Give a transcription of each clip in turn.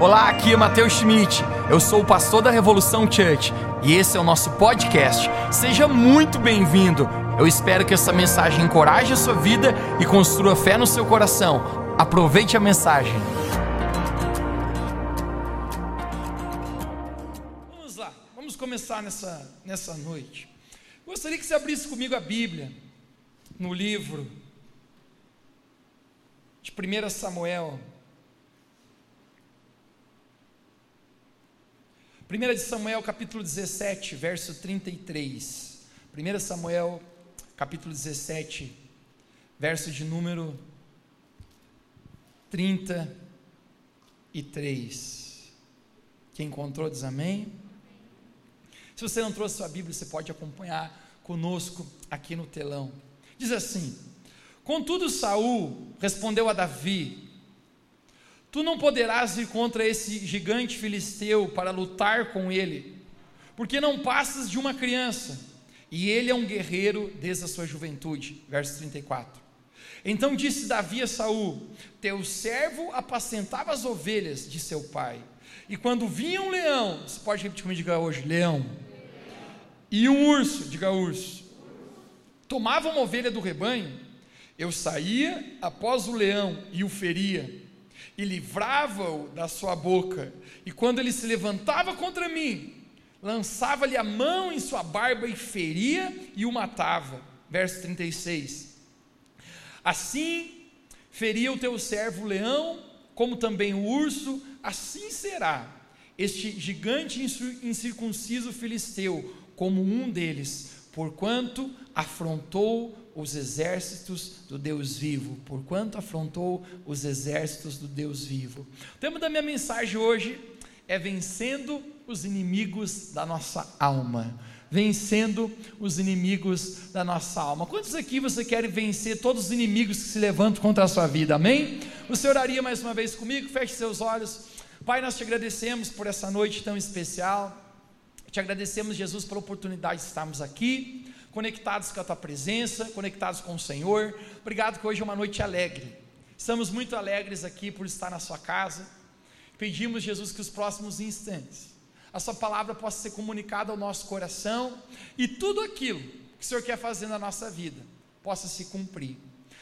Olá, aqui é Matheus Schmidt. Eu sou o pastor da Revolução Church e esse é o nosso podcast. Seja muito bem-vindo. Eu espero que essa mensagem encoraje a sua vida e construa fé no seu coração. Aproveite a mensagem. Vamos lá, vamos começar nessa, nessa noite. Gostaria que você abrisse comigo a Bíblia, no livro de 1 Samuel. 1 de Samuel capítulo 17, verso 33. 1 Samuel capítulo 17, verso de número 33. Quem encontrou diz amém. Se você não trouxe sua Bíblia, você pode acompanhar conosco aqui no telão. Diz assim: Contudo, Saul respondeu a Davi: Tu não poderás ir contra esse gigante filisteu para lutar com ele, porque não passas de uma criança, e ele é um guerreiro desde a sua juventude. Verso 34. Então disse Davi a Saul: Teu servo apacentava as ovelhas de seu pai. E quando vinha um leão, você pode repetir comigo, diga hoje, leão. E um urso, diga urso. Tomava uma ovelha do rebanho, eu saía após o leão e o feria e livrava-o da sua boca. E quando ele se levantava contra mim, lançava-lhe a mão em sua barba e feria e o matava. Verso 36. Assim feria o teu servo o leão, como também o urso, assim será este gigante incircunciso filisteu, como um deles, porquanto afrontou os exércitos do Deus vivo, porquanto afrontou os exércitos do Deus vivo. O tema da minha mensagem hoje é vencendo os inimigos da nossa alma. Vencendo os inimigos da nossa alma. Quantos aqui você quer vencer todos os inimigos que se levantam contra a sua vida? Amém? Você oraria mais uma vez comigo? Feche seus olhos. Pai, nós te agradecemos por essa noite tão especial. Te agradecemos, Jesus, pela oportunidade de estarmos aqui conectados com a tua presença, conectados com o Senhor. Obrigado que hoje é uma noite alegre. Estamos muito alegres aqui por estar na sua casa. Pedimos, Jesus, que os próximos instantes a sua palavra possa ser comunicada ao nosso coração e tudo aquilo que o Senhor quer fazer na nossa vida possa se cumprir.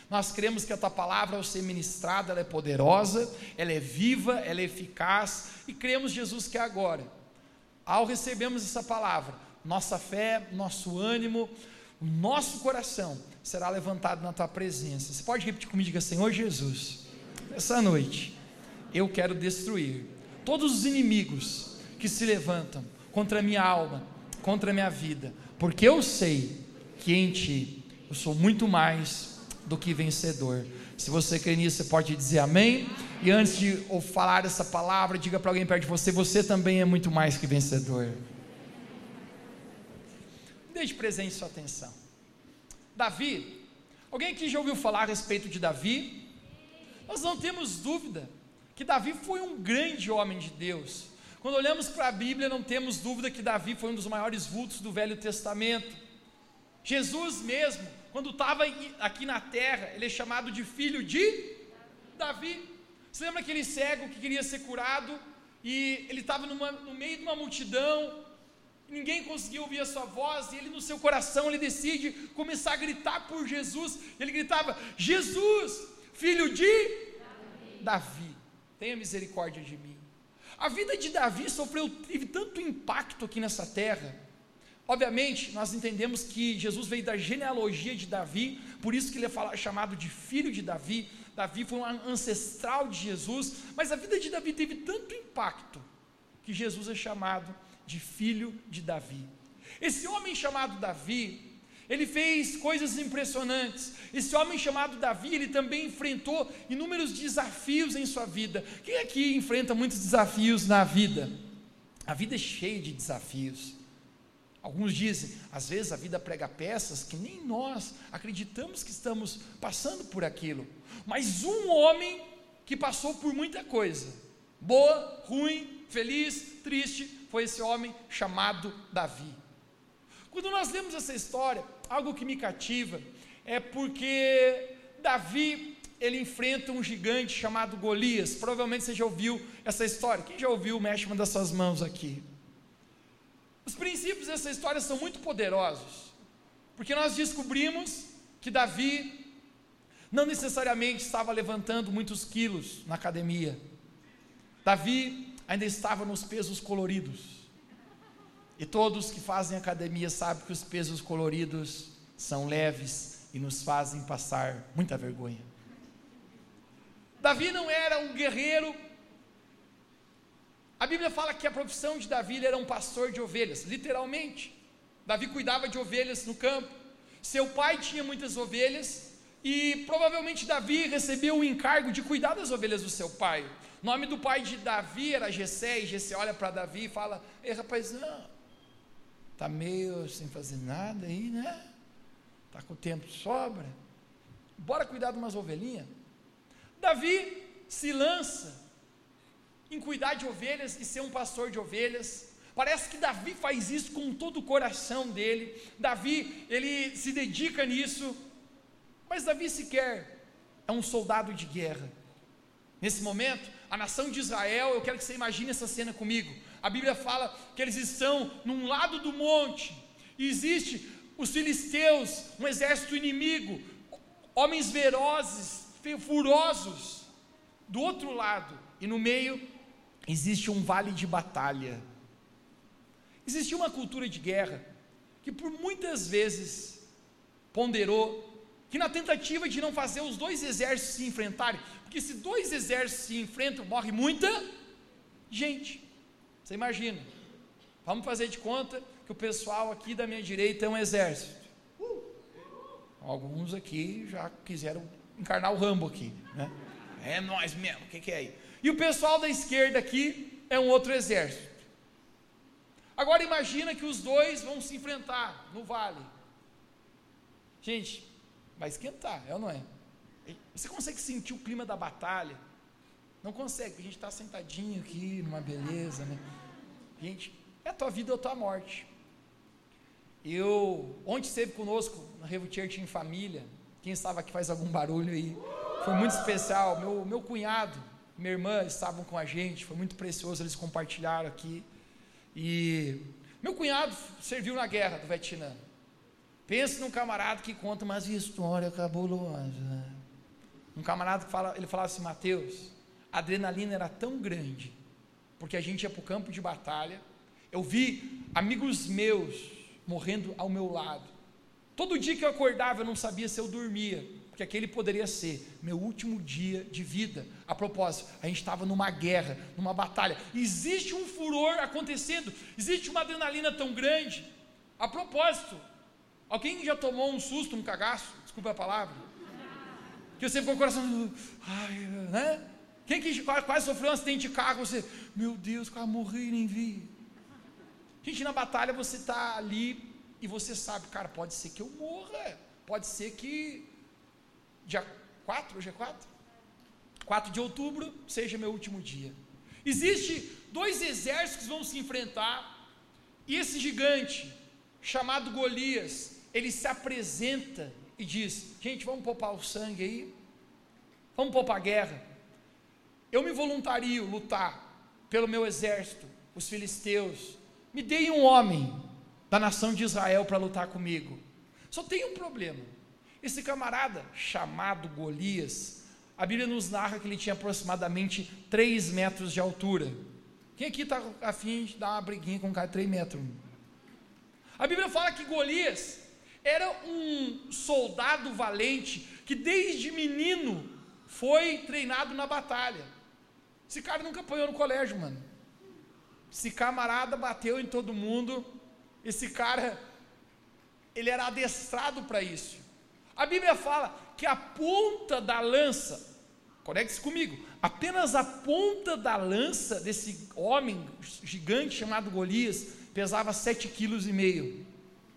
Nós cremos que a tua palavra, ao ser ministrada, ela é poderosa, ela é viva, ela é eficaz, e cremos, Jesus, que agora, ao recebermos essa palavra, nossa fé, nosso ânimo, o nosso coração será levantado na tua presença. Você pode repetir comigo, diga Senhor Jesus, essa noite eu quero destruir todos os inimigos que se levantam contra a minha alma, contra a minha vida, porque eu sei que em ti eu sou muito mais do que vencedor. Se você crê nisso, você pode dizer amém. E antes de falar essa palavra, diga para alguém perto de você: você também é muito mais que vencedor. Deixe presente sua atenção. Davi, alguém aqui já ouviu falar a respeito de Davi? Nós não temos dúvida que Davi foi um grande homem de Deus. Quando olhamos para a Bíblia, não temos dúvida que Davi foi um dos maiores vultos do Velho Testamento. Jesus mesmo, quando estava aqui na terra, ele é chamado de filho de Davi. Você lembra aquele cego que queria ser curado e ele estava no meio de uma multidão ninguém conseguia ouvir a sua voz, e ele no seu coração ele decide começar a gritar por Jesus. Ele gritava: Jesus, filho de Davi, Davi tenha misericórdia de mim. A vida de Davi sofreu, teve tanto impacto aqui nessa terra. Obviamente, nós entendemos que Jesus veio da genealogia de Davi, por isso que ele é chamado de filho de Davi. Davi foi um ancestral de Jesus, mas a vida de Davi teve tanto impacto que Jesus é chamado de filho de Davi. Esse homem chamado Davi, ele fez coisas impressionantes. Esse homem chamado Davi, ele também enfrentou inúmeros desafios em sua vida. Quem aqui enfrenta muitos desafios na vida? A vida é cheia de desafios. Alguns dizem, às vezes a vida prega peças que nem nós acreditamos que estamos passando por aquilo. Mas um homem que passou por muita coisa, boa, ruim, feliz, triste, foi esse homem chamado Davi. Quando nós lemos essa história, algo que me cativa é porque Davi ele enfrenta um gigante chamado Golias. Provavelmente você já ouviu essa história. Quem já ouviu, mexe uma das suas mãos aqui. Os princípios dessa história são muito poderosos, porque nós descobrimos que Davi não necessariamente estava levantando muitos quilos na academia. Davi ainda estava nos pesos coloridos. E todos que fazem academia sabem que os pesos coloridos são leves e nos fazem passar muita vergonha. Davi não era um guerreiro. A Bíblia fala que a profissão de Davi era um pastor de ovelhas, literalmente. Davi cuidava de ovelhas no campo. Seu pai tinha muitas ovelhas e provavelmente Davi recebeu o encargo de cuidar das ovelhas do seu pai. O nome do pai de Davi era Gessé, e Gessé olha para Davi e fala: Ei rapaz, não, tá meio sem fazer nada aí, né? Tá com tempo de sobra. Bora cuidar de umas ovelhinhas. Davi se lança em cuidar de ovelhas e ser um pastor de ovelhas. Parece que Davi faz isso com todo o coração dele. Davi, ele se dedica nisso. Mas Davi sequer é um soldado de guerra. Nesse momento, a nação de Israel, eu quero que você imagine essa cena comigo. A Bíblia fala que eles estão num lado do monte, e existe os filisteus, um exército inimigo, homens ferozes, furosos. Do outro lado, e no meio, existe um vale de batalha. Existia uma cultura de guerra que por muitas vezes ponderou que na tentativa de não fazer os dois exércitos se enfrentarem, porque se dois exércitos se enfrentam, morre muita gente. Você imagina? Vamos fazer de conta que o pessoal aqui da minha direita é um exército. Alguns aqui já quiseram encarnar o Rambo aqui, né? É nós mesmo, o que, que é aí? E o pessoal da esquerda aqui é um outro exército. Agora imagina que os dois vão se enfrentar no vale. Gente, vai esquentar, é ou não é? Você consegue sentir o clima da batalha? Não consegue, a gente está sentadinho aqui, numa beleza, né? Gente, é a tua vida ou a tua morte. Eu, ontem esteve conosco na Revo Church em família, quem estava aqui faz algum barulho aí. Foi muito especial. Meu, meu cunhado, minha irmã estavam com a gente, foi muito precioso, eles compartilharam aqui. E meu cunhado serviu na guerra do Vietnã. Pense num camarada que conta uma história cabulosa. Um camarada que fala, ele falava assim, Mateus, a adrenalina era tão grande, porque a gente ia para o campo de batalha. Eu vi amigos meus morrendo ao meu lado. Todo dia que eu acordava, eu não sabia se eu dormia, porque aquele poderia ser meu último dia de vida. A propósito, a gente estava numa guerra, numa batalha. Existe um furor acontecendo, existe uma adrenalina tão grande. A propósito, Alguém já tomou um susto, um cagaço? Desculpa a palavra. Que você ficou com o coração. Ai, né? Quem que quase sofreu um acidente de carro? Você, meu Deus, quase morri e nem vi. Gente, na batalha você está ali e você sabe, cara, pode ser que eu morra. Pode ser que dia 4, hoje é 4? 4 de outubro seja meu último dia. Existe dois exércitos que vão se enfrentar. E esse gigante, chamado Golias, ele se apresenta e diz: Gente, vamos poupar o sangue aí, vamos poupar a guerra. Eu me voluntario lutar pelo meu exército, os filisteus. Me deem um homem da nação de Israel para lutar comigo. Só tem um problema. Esse camarada, chamado Golias, a Bíblia nos narra que ele tinha aproximadamente 3 metros de altura. Quem aqui está afim de dar uma briguinha com um cara de 3 metros? A Bíblia fala que Golias era um soldado valente que desde menino foi treinado na batalha. Esse cara nunca apanhou no colégio, mano. Esse camarada bateu em todo mundo. Esse cara, ele era adestrado para isso. A Bíblia fala que a ponta da lança, conecte-se comigo, apenas a ponta da lança desse homem gigante chamado Golias pesava sete quilos e meio.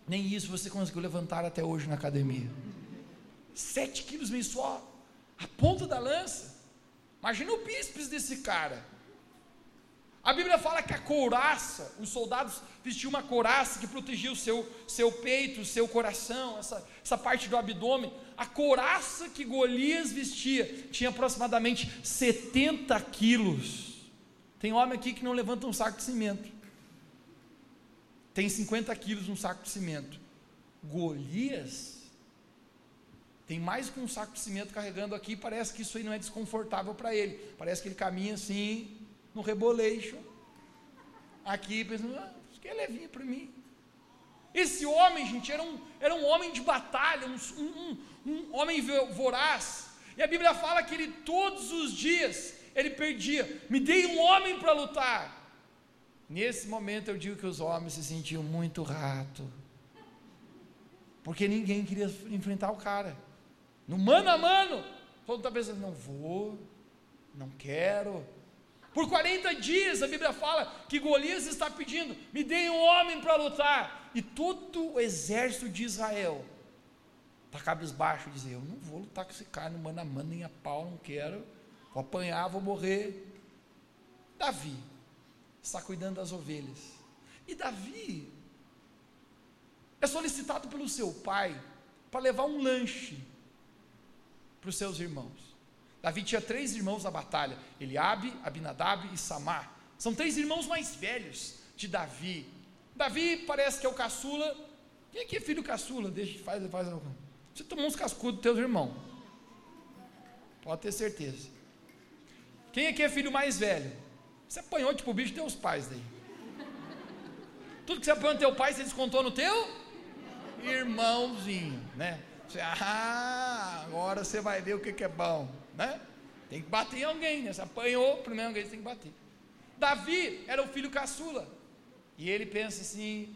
Nem isso você conseguiu levantar até hoje na academia. Sete quilos meio só. A ponta da lança. Imagina o bíceps desse cara. A Bíblia fala que a couraça, os soldados vestiam uma couraça que protegia o seu, seu peito, o seu coração, essa, essa parte do abdômen. a couraça que Golias vestia tinha aproximadamente 70 quilos. Tem homem aqui que não levanta um saco de cimento. Tem 50 quilos um saco de cimento. Golias tem mais que um saco de cimento carregando aqui, parece que isso aí não é desconfortável para ele. Parece que ele caminha assim, no reboleixo. Aqui, pensando, ah, isso aqui é levinho para mim. Esse homem, gente, era um, era um homem de batalha, um, um, um homem voraz. E a Bíblia fala que ele todos os dias ele perdia. Me dei um homem para lutar. Nesse momento eu digo que os homens se sentiam muito rato. Porque ninguém queria enfrentar o cara. No mano a mano, todo mundo está pensando, não vou, não quero. Por 40 dias a Bíblia fala que Golias está pedindo: me dê um homem para lutar. E todo o exército de Israel está cabisbaixo, dizer: eu não vou lutar com esse cara no mano a mano, nem a pau, não quero. Vou apanhar, vou morrer. Davi está cuidando das ovelhas. E Davi é solicitado pelo seu pai para levar um lanche para os seus irmãos. Davi tinha três irmãos na batalha: Eliabe, Abinadab e Samar. São três irmãos mais velhos de Davi. Davi parece que é o caçula. Quem aqui é filho caçula? Deixa, faz, faz algo. Você tomou uns cascudos dos teus irmãos. Pode ter certeza. Quem aqui é filho mais velho? Você apanhou tipo o bicho dos teus pais daí. Tudo que você apanhou no teu pai, você descontou no teu irmãozinho, né? Você, ah, agora você vai ver o que, que é bom, né? Tem que bater em alguém, né? Você apanhou, primeiro alguém tem que bater. Davi era o filho caçula. E ele pensa assim: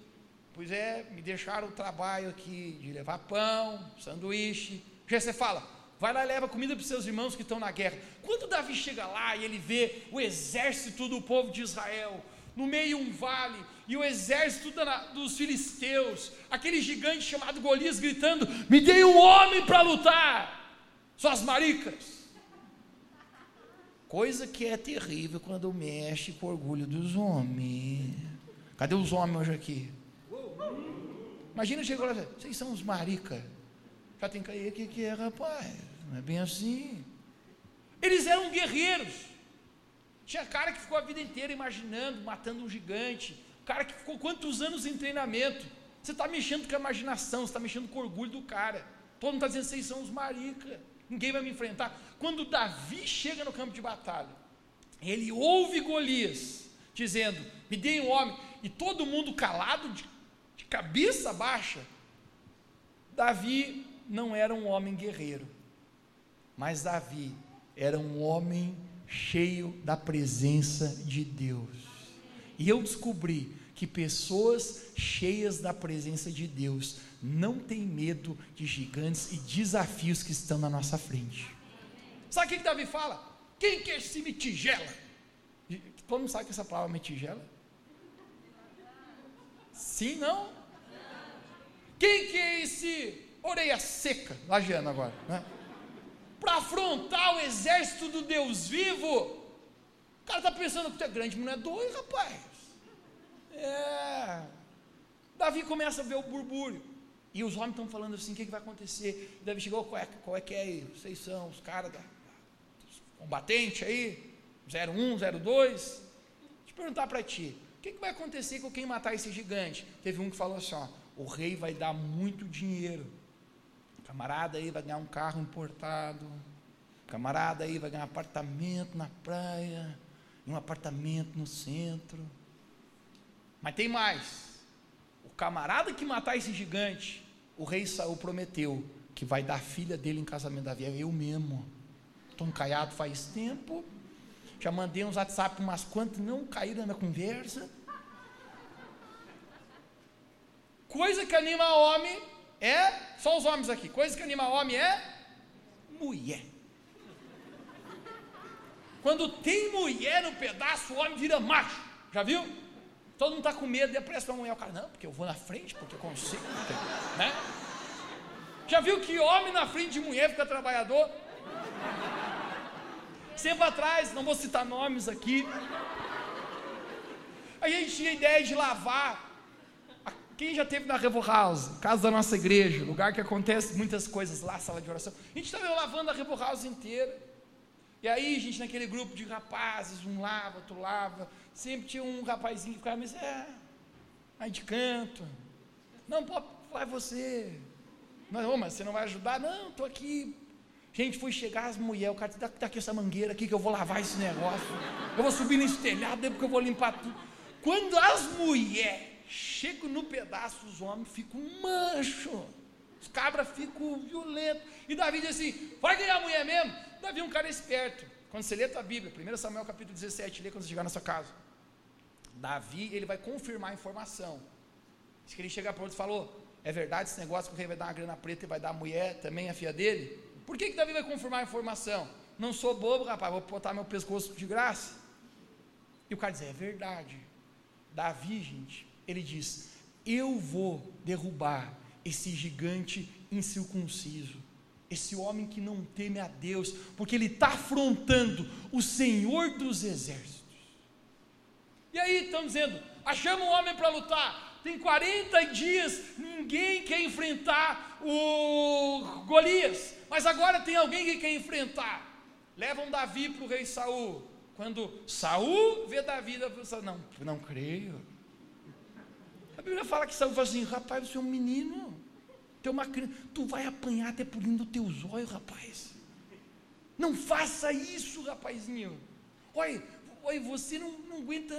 pois é, me deixaram o trabalho aqui de levar pão, sanduíche. Já você fala, vai lá e leva comida para os seus irmãos que estão na guerra. Quando Davi chega lá e ele vê o exército do povo de Israel, no meio um vale, e o exército dos filisteus, aquele gigante chamado Golias gritando: Me dê um homem para lutar, suas maricas. Coisa que é terrível quando mexe com o orgulho dos homens. Cadê os homens hoje aqui? Imagina chegou lá, vocês são os maricas. Já tem que cair aqui que é, rapaz. Não é bem assim. Eles eram guerreiros. Tinha cara que ficou a vida inteira imaginando, matando um gigante. Cara que ficou quantos anos em treinamento. Você está mexendo com a imaginação, você está mexendo com o orgulho do cara. Todo mundo está dizendo, vocês são os marica. Ninguém vai me enfrentar. Quando Davi chega no campo de batalha, ele ouve Golias dizendo: Me dê um homem. E todo mundo calado, de, de cabeça baixa. Davi não era um homem guerreiro, mas Davi era um homem cheio da presença de Deus. E eu descobri que pessoas cheias da presença de Deus não têm medo de gigantes e desafios que estão na nossa frente. Sabe o que, Davi fala? Quem quer se me tigela? Todo mundo sabe que essa palavra me tigela? Sim, não? Quem que é esse orelha seca, lajeando agora, né? Para afrontar o exército do Deus vivo. O cara está pensando que tu é grande, mas não é doido, rapaz. É. Davi começa a ver o burbúrio. E os homens estão falando assim: o que, que vai acontecer? Davi chegou, qual é, qual é que é aí? Vocês são os caras da, combatente aí, 01, 02. Deixa eu perguntar para ti: o que, que vai acontecer com quem matar esse gigante? Teve um que falou assim: ó, o rei vai dar muito dinheiro Camarada aí vai ganhar um carro importado. Camarada aí vai ganhar um apartamento na praia. Um apartamento no centro. Mas tem mais. O camarada que matar esse gigante, o rei Saul prometeu que vai dar a filha dele em casamento da É eu mesmo. Estou encaiado faz tempo. Já mandei uns WhatsApp umas quantas não caíram na conversa. Coisa que anima homem é, só os homens aqui, coisa que anima homem é mulher. Quando tem mulher no pedaço, o homem vira macho. Já viu? Todo mundo está com medo de aparecer uma mulher. O cara, não, porque eu vou na frente, porque eu consigo. Né? Já viu que homem na frente de mulher fica trabalhador? Sempre atrás, não vou citar nomes aqui. A gente tinha ideia de lavar Quem já teve na Revo House, casa da nossa igreja, lugar que acontece muitas coisas lá, sala de oração. A gente estava lavando a Revo House inteira. E aí, gente, naquele grupo de rapazes, um lava, outro lava, sempre tinha um rapazinho que ficava, mas é, aí de canto. Não, pode, vai você. Oh, mas você não vai ajudar? Não, estou aqui. Gente, foi chegar as mulheres, o cara dá, dá aqui essa mangueira aqui que eu vou lavar esse negócio. Eu vou subir nesse telhado, depois que eu vou limpar tudo. Quando as mulheres chegam no pedaço, os homens ficam mancho. Os cabras ficam violentos. E Davi diz assim: vai ganhar a mulher mesmo? Davi é um cara esperto. Quando você lê a tua Bíblia, 1 Samuel capítulo 17, lê quando você chegar na sua casa. Davi, ele vai confirmar a informação. Diz que ele chega para outro e falou: é verdade esse negócio que o rei vai dar uma grana preta e vai dar a mulher também, a filha dele? Por que, que Davi vai confirmar a informação? Não sou bobo, rapaz, vou botar meu pescoço de graça. E o cara diz: é verdade. Davi, gente, ele diz: Eu vou derrubar esse gigante incircunciso, esse homem que não teme a Deus, porque ele está afrontando o Senhor dos exércitos. E aí estão dizendo: achamos um homem para lutar. Tem 40 dias, ninguém quer enfrentar o Golias, mas agora tem alguém que quer enfrentar. Levam Davi para o rei Saul. Quando Saul vê Davi, Davi fala, não, não creio. A Bíblia fala que Saul fala assim, rapaz, você é um menino, tem uma criança, tu vai apanhar até dentro dos teus olhos, rapaz. Não faça isso, rapazinho. Olha, olha você não, não aguenta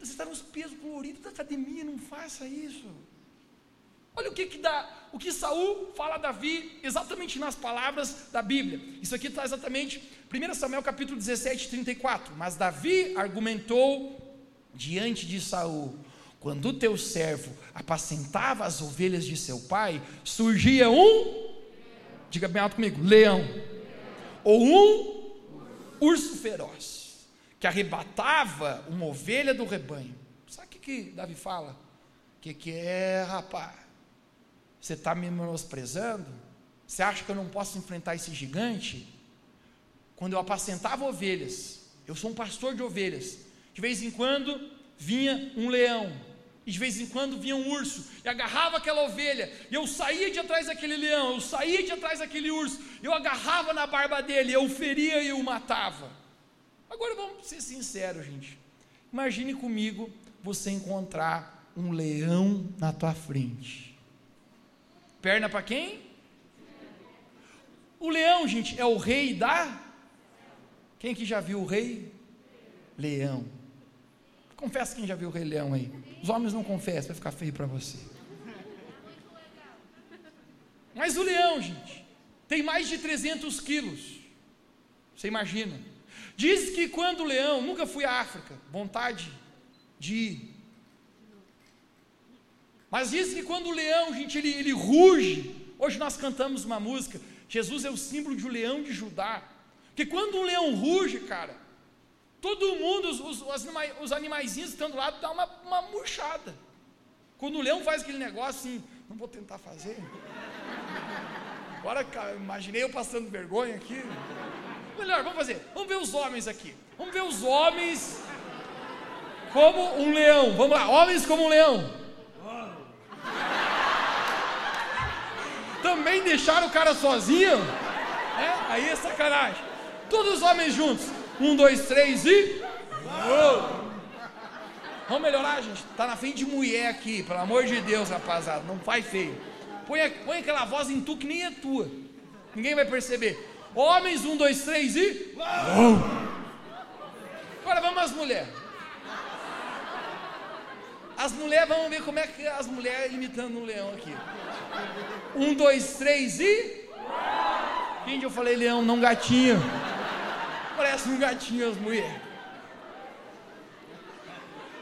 você está nos pesos coloridos da academia, não faça isso. Olha o que, que dá, o que Saul fala a Davi, exatamente nas palavras da Bíblia. Isso aqui está exatamente 1 Samuel capítulo 17, 34. Mas Davi argumentou diante de Saul: quando o teu servo apacentava as ovelhas de seu pai, surgia um, diga bem alto comigo, leão, ou um urso feroz que arrebatava uma ovelha do rebanho. Sabe o que, que Davi fala? O que, que é, rapaz? Você está me menosprezando? Você acha que eu não posso enfrentar esse gigante? Quando eu apacentava ovelhas, eu sou um pastor de ovelhas, de vez em quando vinha um leão, e de vez em quando vinha um urso, e agarrava aquela ovelha, e eu saía de atrás daquele leão, eu saía de atrás daquele urso, eu agarrava na barba dele, eu feria e o matava. Agora vamos ser sinceros, gente. Imagine comigo você encontrar um leão na tua frente. Perna para quem? O leão, gente, é o rei da. Quem que já viu o rei? Leão. Confessa quem já viu o rei leão aí. Os homens não confessam, vai ficar feio para você. Mas o leão, gente, tem mais de 300 quilos. Você imagina? Diz que quando o leão, nunca fui à África, vontade de ir. Mas diz que quando o leão, gente, ele, ele ruge. Hoje nós cantamos uma música, Jesus é o símbolo de um leão de Judá. Que quando um leão ruge, cara, todo mundo, os, os, os animaizinhos que estão do lado, dá uma, uma murchada. Quando o leão faz aquele negócio assim, não vou tentar fazer. Agora, imaginei eu passando vergonha aqui. Melhor, vamos fazer. Vamos ver os homens aqui. Vamos ver os homens como um leão. Vamos lá, homens como um leão. Também deixaram o cara sozinho? É? Aí é sacanagem. Todos os homens juntos. Um, dois, três e. Vamos melhorar, gente. Tá na frente de mulher aqui, pelo amor de Deus, rapaziada. Não faz feio. Põe, põe aquela voz em tu que nem é tua. Ninguém vai perceber. Homens, um, dois, três e. Agora vamos às mulheres. As mulheres, vamos ver como é que as mulheres imitando um leão aqui. Um, dois, três e. Quem eu falei leão, não gatinho? Parece um gatinho as mulheres.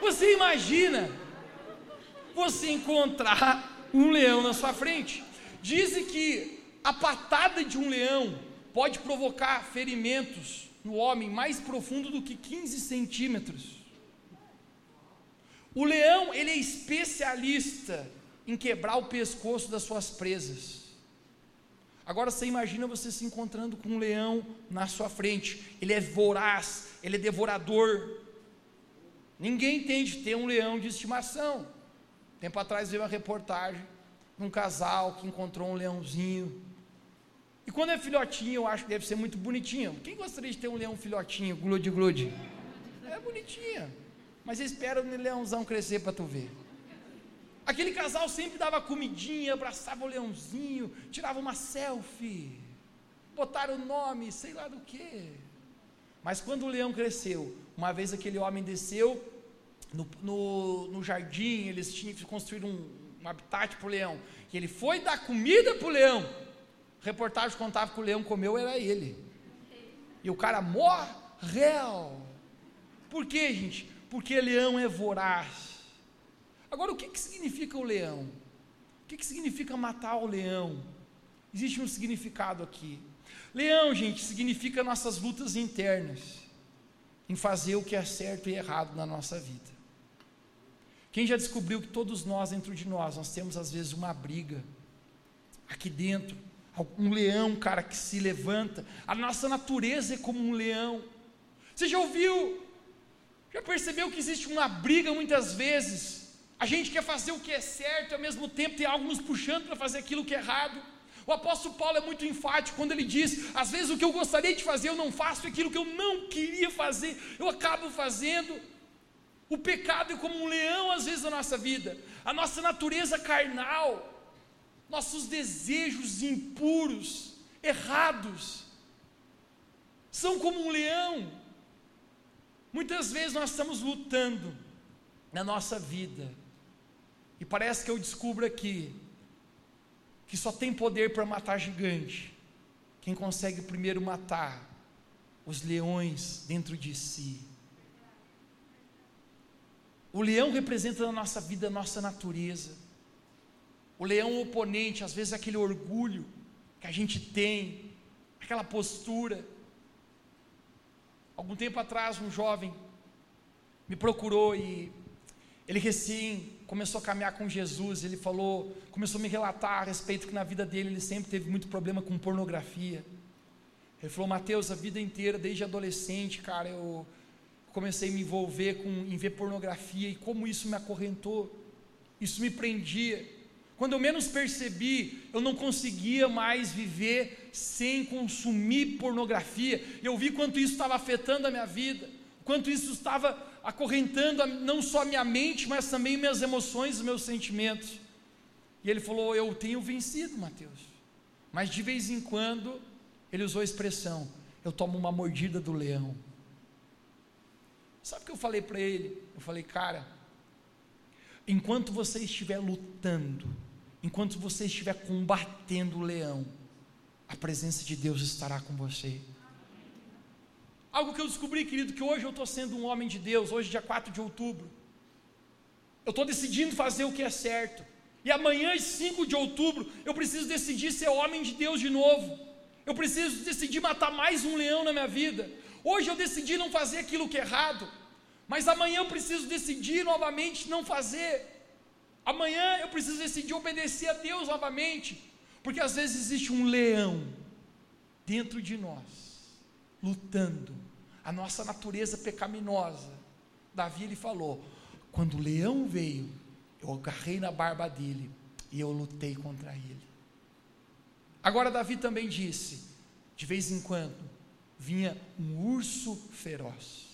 Você imagina você encontrar um leão na sua frente? Dizem que a patada de um leão pode provocar ferimentos no homem mais profundo do que 15 centímetros. O leão, ele é especialista em quebrar o pescoço das suas presas. Agora você imagina você se encontrando com um leão na sua frente. Ele é voraz, ele é devorador. Ninguém tem de ter um leão de estimação. Tempo atrás veio uma reportagem de um casal que encontrou um leãozinho. E quando é filhotinho, eu acho que deve ser muito bonitinho. Quem gostaria de ter um leão filhotinho, glude glude? É bonitinha. Mas espera o leãozão crescer para tu ver. Aquele casal sempre dava comidinha, abraçava o leãozinho, tirava uma selfie, botaram o nome, sei lá do que. Mas quando o leão cresceu, uma vez aquele homem desceu no, no, no jardim, eles tinham construído um, um habitat para o leão, e ele foi dar comida para o leão. Reportagem contava que o leão comeu, era ele. E o cara morreu. Por quê, gente? Porque leão é voraz. Agora, o que, que significa o leão? O que, que significa matar o leão? Existe um significado aqui. Leão, gente, significa nossas lutas internas em fazer o que é certo e errado na nossa vida. Quem já descobriu que todos nós, dentro de nós, nós temos às vezes uma briga aqui dentro, um leão, cara, que se levanta. A nossa natureza é como um leão. Você já ouviu? Já percebeu que existe uma briga muitas vezes a gente quer fazer o que é certo e ao mesmo tempo tem algo nos puxando para fazer aquilo que é errado. O apóstolo Paulo é muito enfático quando ele diz: às vezes o que eu gostaria de fazer eu não faço, aquilo que eu não queria fazer eu acabo fazendo. O pecado é como um leão às vezes na nossa vida, a nossa natureza carnal, nossos desejos impuros, errados, são como um leão. Muitas vezes nós estamos lutando na nossa vida e parece que eu descubro aqui que só tem poder para matar gigante quem consegue primeiro matar os leões dentro de si. O leão representa na nossa vida a nossa natureza. O leão oponente, às vezes aquele orgulho que a gente tem, aquela postura. Algum tempo atrás, um jovem me procurou e ele recém começou a caminhar com Jesus, ele falou, começou a me relatar a respeito que na vida dele ele sempre teve muito problema com pornografia. Ele falou, Mateus, a vida inteira, desde adolescente, cara, eu comecei a me envolver com, em ver pornografia e como isso me acorrentou, isso me prendia. Quando eu menos percebi, eu não conseguia mais viver sem consumir pornografia. Eu vi quanto isso estava afetando a minha vida, quanto isso estava acorrentando não só a minha mente, mas também minhas emoções, meus sentimentos. E ele falou: Eu tenho vencido, Mateus. Mas de vez em quando, ele usou a expressão: Eu tomo uma mordida do leão. Sabe o que eu falei para ele? Eu falei, cara, enquanto você estiver lutando, enquanto você estiver combatendo o leão, a presença de Deus estará com você. Algo que eu descobri, querido, que hoje eu estou sendo um homem de Deus, hoje, dia 4 de outubro. Eu estou decidindo fazer o que é certo. E amanhã, 5 de outubro, eu preciso decidir ser homem de Deus de novo. Eu preciso decidir matar mais um leão na minha vida. Hoje eu decidi não fazer aquilo que é errado. Mas amanhã eu preciso decidir novamente não fazer. Amanhã eu preciso decidir obedecer a Deus novamente. Porque às vezes existe um leão dentro de nós, lutando a nossa natureza pecaminosa. Davi ele falou: quando o leão veio, eu agarrei na barba dele e eu lutei contra ele. Agora Davi também disse: de vez em quando vinha um urso feroz.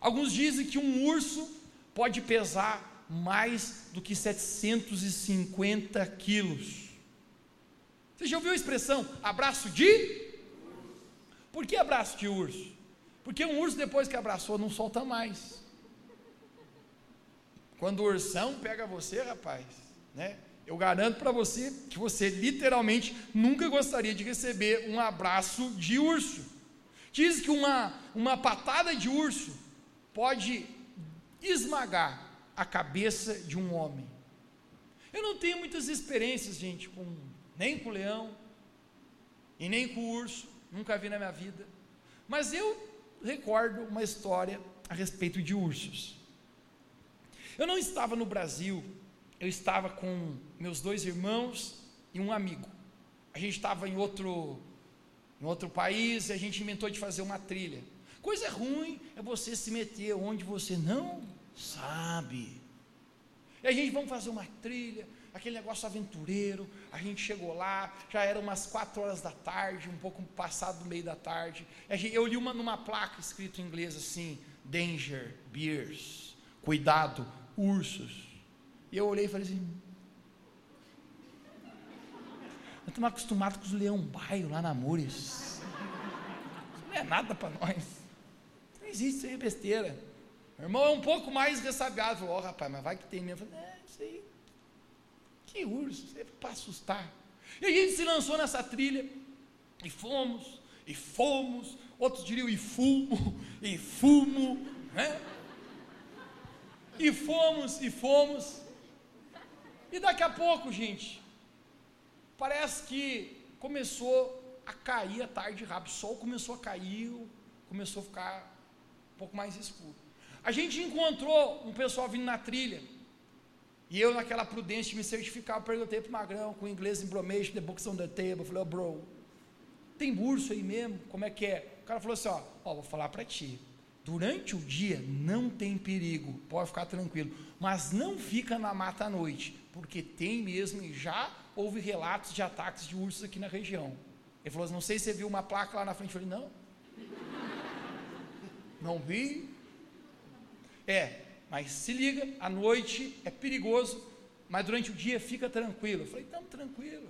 Alguns dizem que um urso pode pesar mais do que 750 quilos. Você já ouviu a expressão abraço de? Por que abraço de urso? Porque um urso, depois que abraçou, não solta mais. Quando o ursão pega você, rapaz, né? Eu garanto para você que você literalmente nunca gostaria de receber um abraço de urso. Diz que uma, uma patada de urso pode esmagar a cabeça de um homem. Eu não tenho muitas experiências, gente, com, nem com o leão e nem com o urso, nunca vi na minha vida. Mas eu recordo uma história a respeito de ursos. Eu não estava no Brasil, eu estava com meus dois irmãos e um amigo. A gente estava em outro, em outro país e a gente inventou de fazer uma trilha. Coisa ruim é você se meter onde você não sabe. E a gente vamos fazer uma trilha, aquele negócio aventureiro. A gente chegou lá, já era umas quatro horas da tarde, um pouco passado do meio da tarde. Eu li uma numa placa escrito em inglês assim: Danger, bears, cuidado, ursos. E eu olhei e falei assim: nós estamos acostumados com os leão baio lá na Mures. Não é nada para nós. Não existe isso aí, besteira. Meu irmão é um pouco mais ressabiado. Falou, ó, oh, rapaz, mas vai que tem mesmo. É, isso aí. Que urso, isso é para assustar. E a gente se lançou nessa trilha. E fomos, e fomos. Outros diriam, e fumo, e fumo. Né? E fomos, e fomos. E daqui a pouco, gente, parece que começou a cair a tarde rápido, o sol começou a cair, começou a ficar um pouco mais escuro. A gente encontrou um pessoal vindo na trilha, e eu, naquela prudência de me certificar, perguntei para o Magrão, com inglês information, the books on the table, falei, oh, bro, tem burso aí mesmo? Como é que é? O cara falou assim, ó, ó vou falar para ti, durante o dia não tem perigo, pode ficar tranquilo, mas não fica na mata à noite, porque tem mesmo e já houve relatos de ataques de ursos aqui na região. Ele falou assim, não sei se você viu uma placa lá na frente. Eu falei, não. Não vi. É, mas se liga, à noite é perigoso, mas durante o dia fica tranquilo. Eu falei, estamos tranquilo.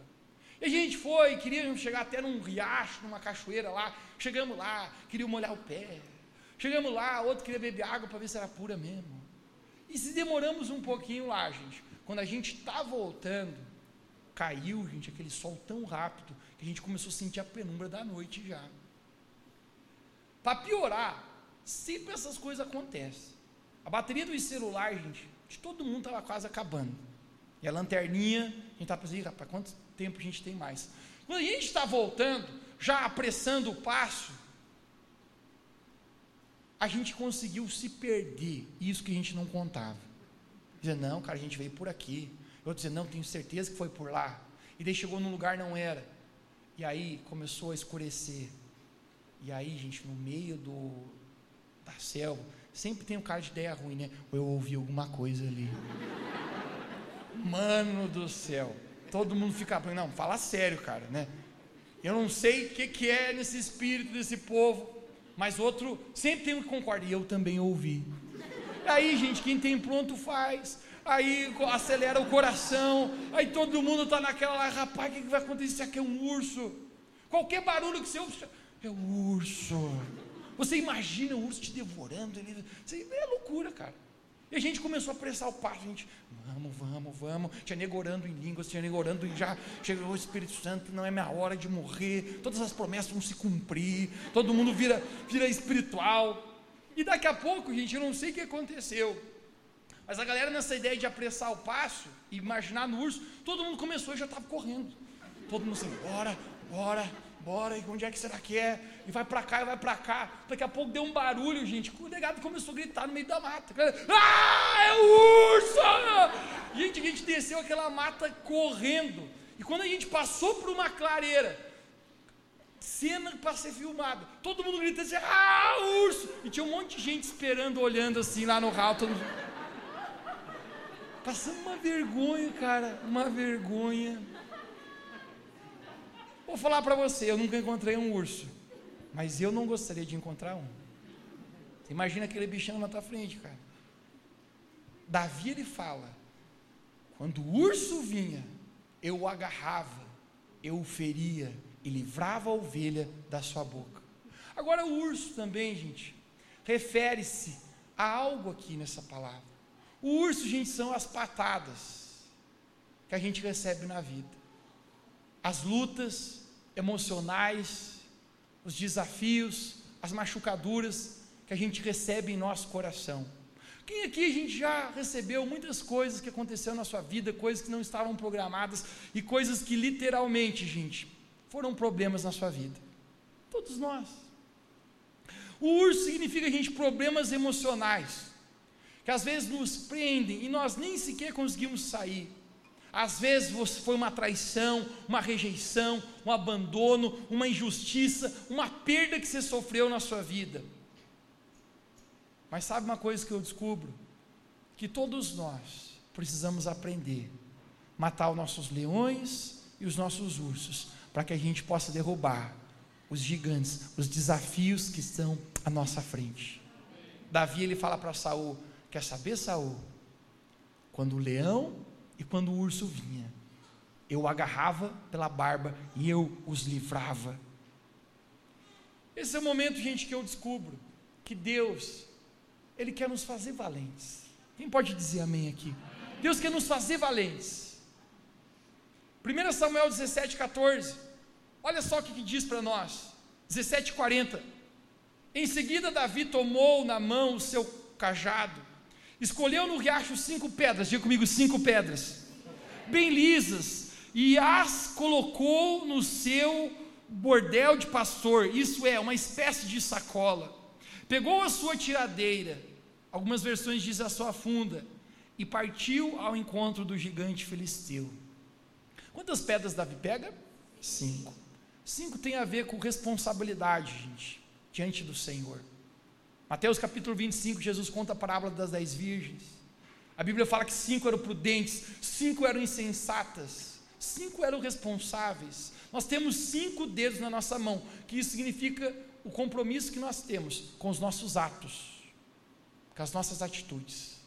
E a gente foi, queríamos chegar até num riacho, numa cachoeira lá. Chegamos lá, queria molhar o pé. Chegamos lá, outro queria beber água para ver se era pura mesmo. E se demoramos um pouquinho lá, gente. Quando a gente está voltando, caiu, gente, aquele sol tão rápido que a gente começou a sentir a penumbra da noite já. Para piorar, sempre essas coisas acontecem. A bateria do celular, gente, de todo mundo estava quase acabando. E a lanterninha, a gente estava pensando, rapaz, quanto tempo a gente tem mais? Quando a gente está voltando, já apressando o passo, a gente conseguiu se perder, isso que a gente não contava. Dizer, não, cara, a gente veio por aqui. Eu dizer, não, tenho certeza que foi por lá. E daí chegou num lugar não era. E aí começou a escurecer. E aí, gente, no meio do da selva, sempre tem um cara de ideia ruim, né? Ou eu ouvi alguma coisa ali. Mano do céu. Todo mundo fica, não, fala sério, cara, né? Eu não sei o que, que é nesse espírito desse povo, mas outro sempre tem um que concorda, e eu também ouvi. Aí, gente, quem tem pronto faz. Aí acelera o coração. Aí todo mundo está naquela lá, rapaz, o que, que vai acontecer? Isso aqui é um urso. Qualquer barulho que você ouve, é um urso. Você imagina o urso te devorando. Ele, é loucura, cara. E a gente começou a pressar o passo, a gente, vamos, vamos, vamos, tinha negorando em línguas, tinha negorando e já chegou o Espírito Santo, não é minha hora de morrer, todas as promessas vão se cumprir, todo mundo vira, vira espiritual. E daqui a pouco, gente, eu não sei o que aconteceu. Mas a galera nessa ideia de apressar o passo, imaginar no urso, todo mundo começou e já estava correndo. Todo mundo assim, bora, bora, bora, e onde é que será que é? E vai para cá, e vai para cá. Daqui a pouco deu um barulho, gente. O negado começou a gritar no meio da mata. Ah, é o urso! Gente, a gente desceu aquela mata correndo. E quando a gente passou por uma clareira, cena para ser filmada. Todo mundo grita assim, ah, urso! E tinha um monte de gente esperando, olhando assim lá no ralo. Mundo... Passando uma vergonha, cara, uma vergonha. Vou falar para você, eu nunca encontrei um urso, mas eu não gostaria de encontrar um. imagina aquele bichão na tua frente, cara. Davi ele fala: quando o urso vinha, eu o agarrava, eu o feria, e livrava a ovelha da sua boca. Agora, o urso também, gente, refere-se a algo aqui nessa palavra. O urso, gente, são as patadas que a gente recebe na vida, as lutas emocionais, os desafios, as machucaduras que a gente recebe em nosso coração. Quem aqui a gente já recebeu muitas coisas que aconteceram na sua vida, coisas que não estavam programadas e coisas que literalmente, gente, foram problemas na sua vida? Todos nós. O urso significa, gente, problemas emocionais, que às vezes nos prendem e nós nem sequer conseguimos sair. Às vezes foi uma traição, uma rejeição, um abandono, uma injustiça, uma perda que você sofreu na sua vida. Mas sabe uma coisa que eu descubro? Que todos nós precisamos aprender matar os nossos leões e os nossos ursos, para que a gente possa derrubar os gigantes, os desafios que estão à nossa frente. Davi ele fala para Saul: Quer saber, Saul? Quando o leão e quando o urso vinha, eu agarrava pela barba e eu os livrava. Esse é o momento, gente, que eu descubro que Deus, Ele quer nos fazer valentes. Quem pode dizer amém aqui? Deus quer nos fazer valentes. 1 Samuel 17, 14. Olha só o que, que diz para nós. 17, 40. Em seguida, Davi tomou na mão o seu cajado, escolheu no riacho cinco pedras, diga comigo, cinco pedras, bem lisas, e as colocou no seu bordel de pastor, isso é, uma espécie de sacola. Pegou a sua tiradeira, algumas versões dizem a sua funda, e partiu ao encontro do gigante filisteu. Quantas pedras Davi pega? Cinco. Cinco tem a ver com responsabilidade, gente, diante do Senhor. Mateus capítulo 25, Jesus conta a parábola das dez virgens. A Bíblia fala que cinco eram prudentes, cinco eram insensatas, cinco eram responsáveis. Nós temos cinco dedos na nossa mão, que isso significa o compromisso que nós temos com os nossos atos, com as nossas atitudes.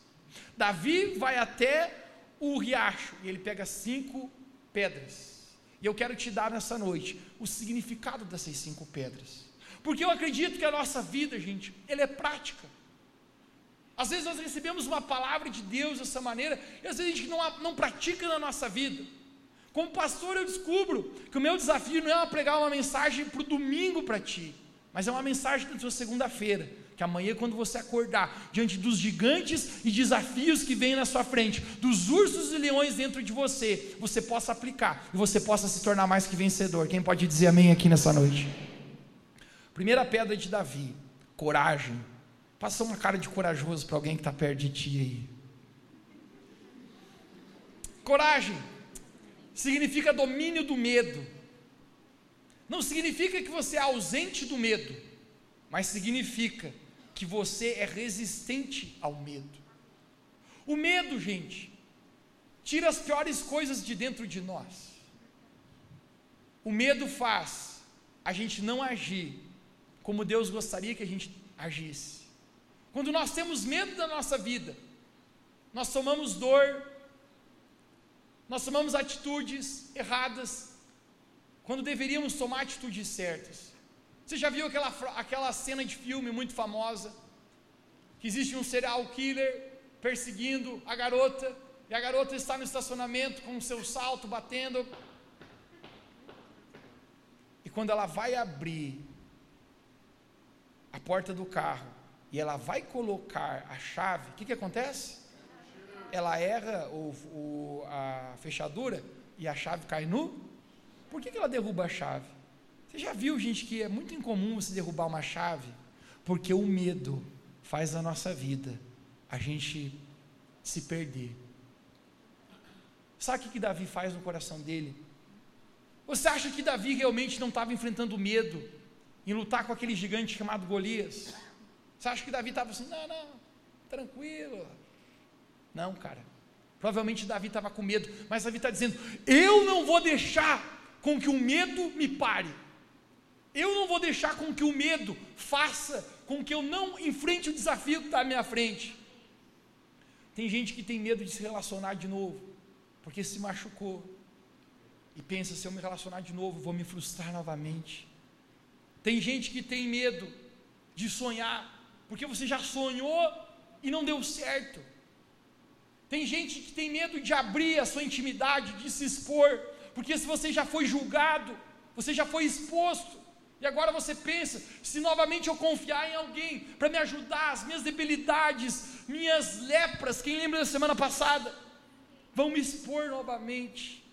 Davi vai até o riacho e ele pega cinco pedras. E eu quero te dar nessa noite o significado dessas cinco pedras. Porque eu acredito que a nossa vida, gente, ela é prática. Às vezes nós recebemos uma palavra de Deus dessa maneira, e às vezes a gente não, não pratica na nossa vida. Como pastor, eu descubro que o meu desafio não é pregar uma mensagem para o domingo para ti, mas é uma mensagem para a sua segunda-feira que amanhã, quando você acordar diante dos gigantes e desafios que vêm na sua frente, dos ursos e leões dentro de você, você possa aplicar e você possa se tornar mais que vencedor. Quem pode dizer amém aqui nessa noite? Primeira pedra de Davi: coragem. Passa uma cara de corajoso para alguém que está perto de ti aí. Coragem significa domínio do medo. Não significa que você é ausente do medo, mas significa que você é resistente ao medo. O medo, gente, tira as piores coisas de dentro de nós. O medo faz a gente não agir como Deus gostaria que a gente agisse. Quando nós temos medo da nossa vida, nós tomamos dor, nós tomamos atitudes erradas, quando deveríamos tomar atitudes certas. Você já viu aquela, aquela cena de filme muito famosa? Que existe um serial killer perseguindo a garota, e a garota está no estacionamento com o seu salto batendo. E quando ela vai abrir a porta do carro e ela vai colocar a chave, o que, que acontece? Ela erra o, o, a fechadura e a chave cai no. Por que, que ela derruba a chave? Você já viu, gente, que é muito incomum você derrubar uma chave? Porque o medo faz a nossa vida a gente se perder. Sabe o que, que Davi faz no coração dele? Você acha que Davi realmente não estava enfrentando medo em lutar com aquele gigante chamado Golias? Você acha que Davi estava assim, não, não, tranquilo. Não, cara. Provavelmente Davi estava com medo, mas Davi está dizendo: eu não vou deixar com que o medo me pare. Eu não vou deixar com que o medo faça com que eu não enfrente o desafio que está à minha frente. Tem gente que tem medo de se relacionar de novo, porque se machucou. E pensa: se eu me relacionar de novo, vou me frustrar novamente. Tem gente que tem medo de sonhar, porque você já sonhou e não deu certo. Tem gente que tem medo de abrir a sua intimidade, de se expor, porque se você já foi julgado, você já foi exposto, e agora você pensa: se novamente eu confiar em alguém para me ajudar, as minhas debilidades, minhas lepras, quem lembra da semana passada, vão me expor novamente.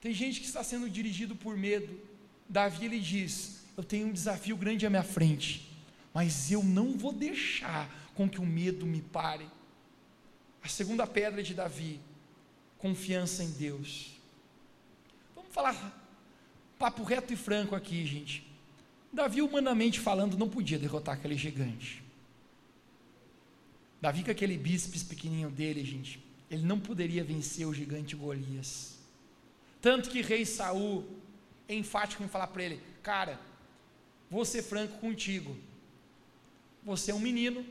Tem gente que está sendo dirigido por medo. Davi ele diz: Eu tenho um desafio grande à minha frente, mas eu não vou deixar com que o medo me pare. A segunda pedra de Davi, confiança em Deus. Vamos falar Papo reto e franco aqui, gente. Davi, humanamente falando, não podia derrotar aquele gigante. Davi, com aquele bíceps pequenininho dele, gente, ele não poderia vencer o gigante Golias. Tanto que rei Saul é enfático em falar para ele: Cara, vou ser franco contigo. Você é um menino,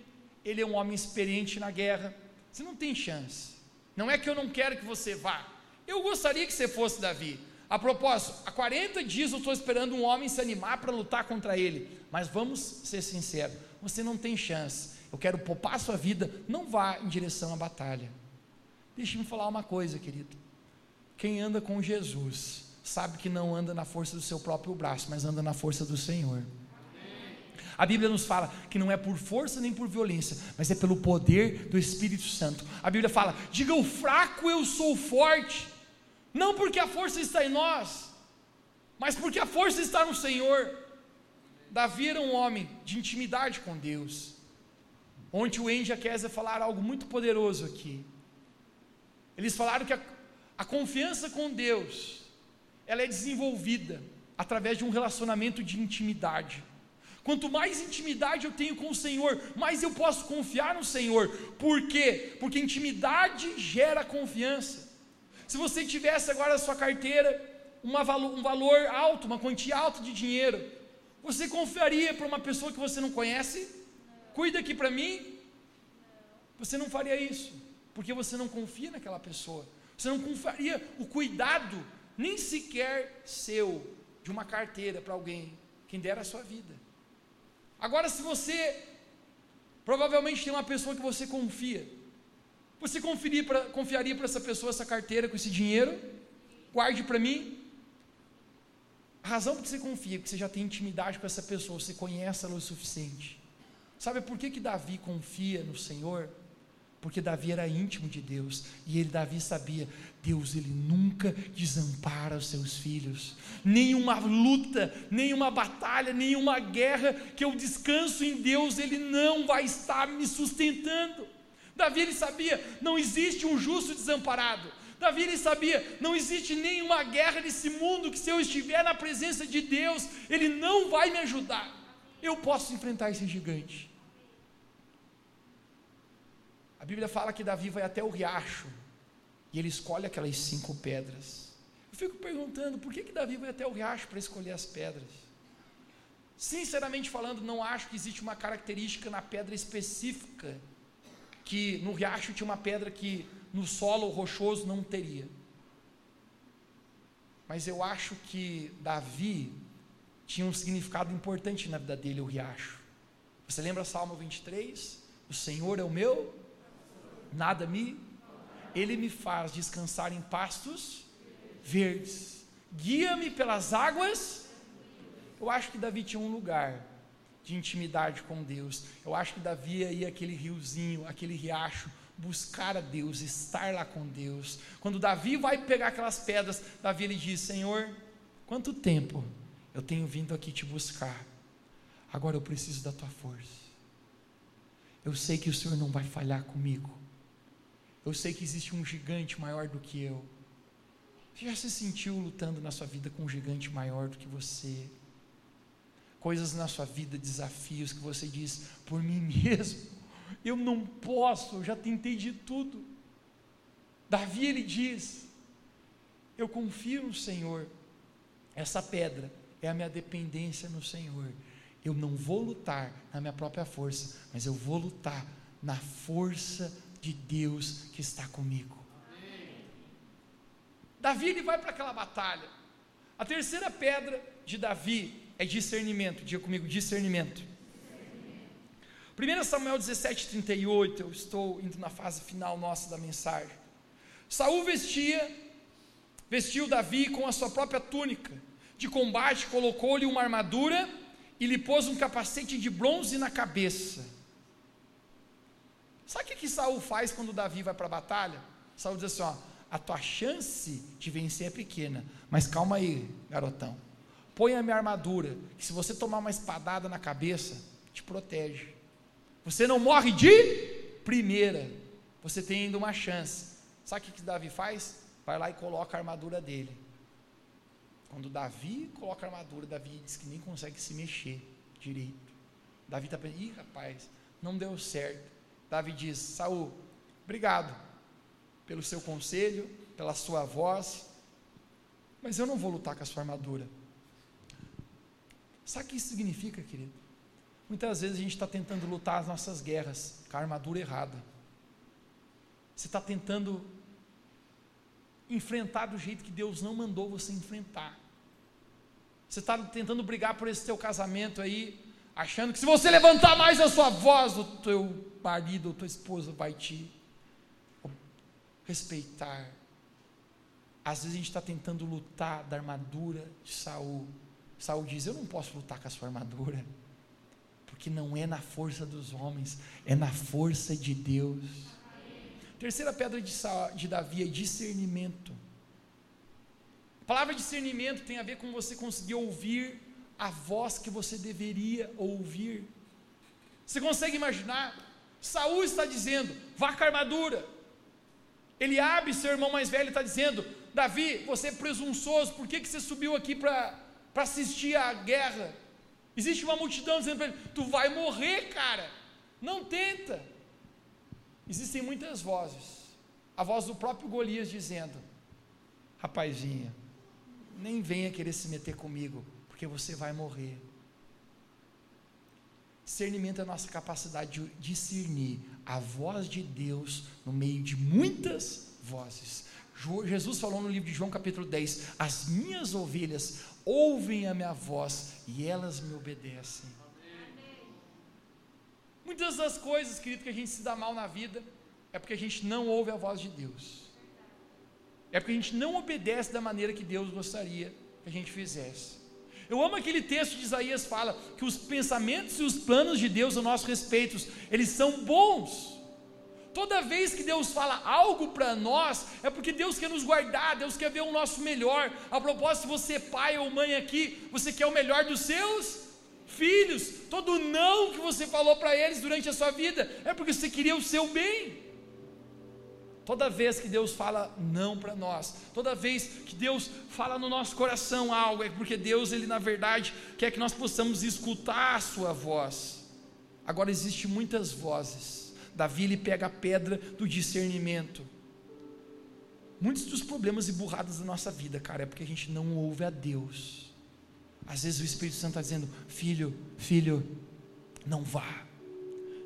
ele é um homem experiente na guerra. Você não tem chance. Não é que eu não quero que você vá. Eu gostaria que você fosse Davi. A propósito, há 40 dias eu estou esperando um homem se animar para lutar contra ele. Mas vamos ser sinceros: você não tem chance. Eu quero poupar a sua vida. Não vá em direção à batalha. Deixe-me falar uma coisa, querido. Quem anda com Jesus sabe que não anda na força do seu próprio braço, mas anda na força do Senhor. A Bíblia nos fala que não é por força nem por violência, mas é pelo poder do Espírito Santo. A Bíblia fala: diga o fraco, eu sou forte. Não porque a força está em nós, mas porque a força está no Senhor. Davi era um homem de intimidade com Deus. Ontem o Andy e a Kézia falaram algo muito poderoso aqui. Eles falaram que a, a confiança com Deus, ela é desenvolvida através de um relacionamento de intimidade. Quanto mais intimidade eu tenho com o Senhor, mais eu posso confiar no Senhor. Por quê? Porque intimidade gera confiança. Se você tivesse agora na sua carteira uma, um valor alto, uma quantia alta de dinheiro, você confiaria para uma pessoa que você não conhece? Cuida aqui para mim? Você não faria isso porque você não confia naquela pessoa. Você não confiaria o cuidado, nem sequer seu, de uma carteira para alguém, quem dera a sua vida. Agora, se você provavelmente tem uma pessoa que você confia, você confiaria para essa pessoa essa carteira com esse dinheiro? Guarde para mim. A razão por que você confia é porque você já tem intimidade com essa pessoa, você conhece ela o suficiente. Sabe por que, que Davi confia no Senhor? Porque Davi era íntimo de Deus e ele Davi sabia, Deus ele nunca desampara os seus filhos. Nenhuma luta, nenhuma batalha, nenhuma guerra que eu descanso em Deus, ele não vai estar me sustentando. Davi ele sabia, não existe um justo desamparado. Davi ele sabia, não existe nenhuma guerra nesse mundo que se eu estiver na presença de Deus, ele não vai me ajudar. Eu posso enfrentar esse gigante. A Bíblia fala que Davi vai até o riacho e ele escolhe aquelas cinco pedras. Eu fico perguntando por que, que Davi vai até o riacho para escolher as pedras? Sinceramente falando, não acho que existe uma característica na pedra específica que no riacho tinha uma pedra que no solo rochoso não teria. Mas eu acho que Davi tinha um significado importante na vida dele, o riacho. Você lembra Salmo 23? O Senhor é o meu nada me. Ele me faz descansar em pastos verdes. Guia-me pelas águas. Eu acho que Davi tinha um lugar de intimidade com Deus. Eu acho que Davi ia aquele riozinho, aquele riacho, buscar a Deus, estar lá com Deus. Quando Davi vai pegar aquelas pedras, Davi ele diz: Senhor, quanto tempo eu tenho vindo aqui te buscar? Agora eu preciso da tua força. Eu sei que o Senhor não vai falhar comigo. Eu sei que existe um gigante maior do que eu. Você já se sentiu lutando na sua vida com um gigante maior do que você? Coisas na sua vida, desafios que você diz, por mim mesmo, eu não posso, eu já tentei de tudo. Davi ele diz: Eu confio no Senhor, essa pedra é a minha dependência no Senhor. Eu não vou lutar na minha própria força, mas eu vou lutar na força de Deus que está comigo. Davi ele vai para aquela batalha. A terceira pedra de Davi é discernimento. Diga comigo, discernimento. 1 Samuel 17, 38, eu estou indo na fase final nossa da mensagem. Saul vestia, vestiu Davi com a sua própria túnica de combate, colocou-lhe uma armadura e lhe pôs um capacete de bronze na cabeça. Sabe o que, que Saul faz quando Davi vai para a batalha? Saul diz assim: ó, a tua chance de vencer é pequena, mas calma aí, garotão. Põe a minha armadura, que se você tomar uma espadada na cabeça, te protege. Você não morre de primeira, você tem ainda uma chance. Sabe o que, que Davi faz? Vai lá e coloca a armadura dele. Quando Davi coloca a armadura, Davi diz que nem consegue se mexer direito. Davi está pensando, ih rapaz, não deu certo. Davi diz: Saul, obrigado. pelo seu conselho, pela sua voz, mas eu não vou lutar com a sua armadura. Sabe o que isso significa, querido? Muitas vezes a gente está tentando lutar as nossas guerras com a armadura errada. Você está tentando enfrentar do jeito que Deus não mandou você enfrentar. Você está tentando brigar por esse teu casamento aí, achando que se você levantar mais a sua voz, o teu marido ou tua esposa vai te respeitar. Às vezes a gente está tentando lutar da armadura de Saul. Saul diz: Eu não posso lutar com a sua armadura, porque não é na força dos homens, é na força de Deus. Terceira pedra de, de Davi é discernimento. A palavra discernimento tem a ver com você conseguir ouvir a voz que você deveria ouvir. Você consegue imaginar? Saul está dizendo: vá com a armadura. Seu irmão mais velho, está dizendo: Davi, você é presunçoso, por que, que você subiu aqui para assistir à guerra? Existe uma multidão dizendo para ele: Tu vai morrer, cara, não tenta. Existem muitas vozes. A voz do próprio Golias dizendo: Rapazinha, nem venha querer se meter comigo, porque você vai morrer. Discernimento é a nossa capacidade de discernir a voz de Deus no meio de muitas vozes. Jesus falou no livro de João, capítulo 10: As minhas ovelhas ouvem a minha voz e elas me obedecem. Muitas das coisas, querido, que a gente se dá mal na vida é porque a gente não ouve a voz de Deus. É porque a gente não obedece da maneira que Deus gostaria que a gente fizesse. Eu amo aquele texto de Isaías fala que os pensamentos e os planos de Deus a nosso respeito, eles são bons. Toda vez que Deus fala algo para nós, é porque Deus quer nos guardar, Deus quer ver o nosso melhor. A propósito, você pai ou mãe aqui, você quer o melhor dos seus filhos. Todo não que você falou para eles durante a sua vida é porque você queria o seu bem. Toda vez que Deus fala não para nós, toda vez que Deus fala no nosso coração algo, é porque Deus, Ele na verdade, quer que nós possamos escutar a Sua voz. Agora, existem muitas vozes. Davi, ele pega a pedra do discernimento. Muitos dos problemas e burradas da nossa vida, cara, é porque a gente não ouve a Deus. Às vezes o Espírito Santo está dizendo: Filho, filho, não vá,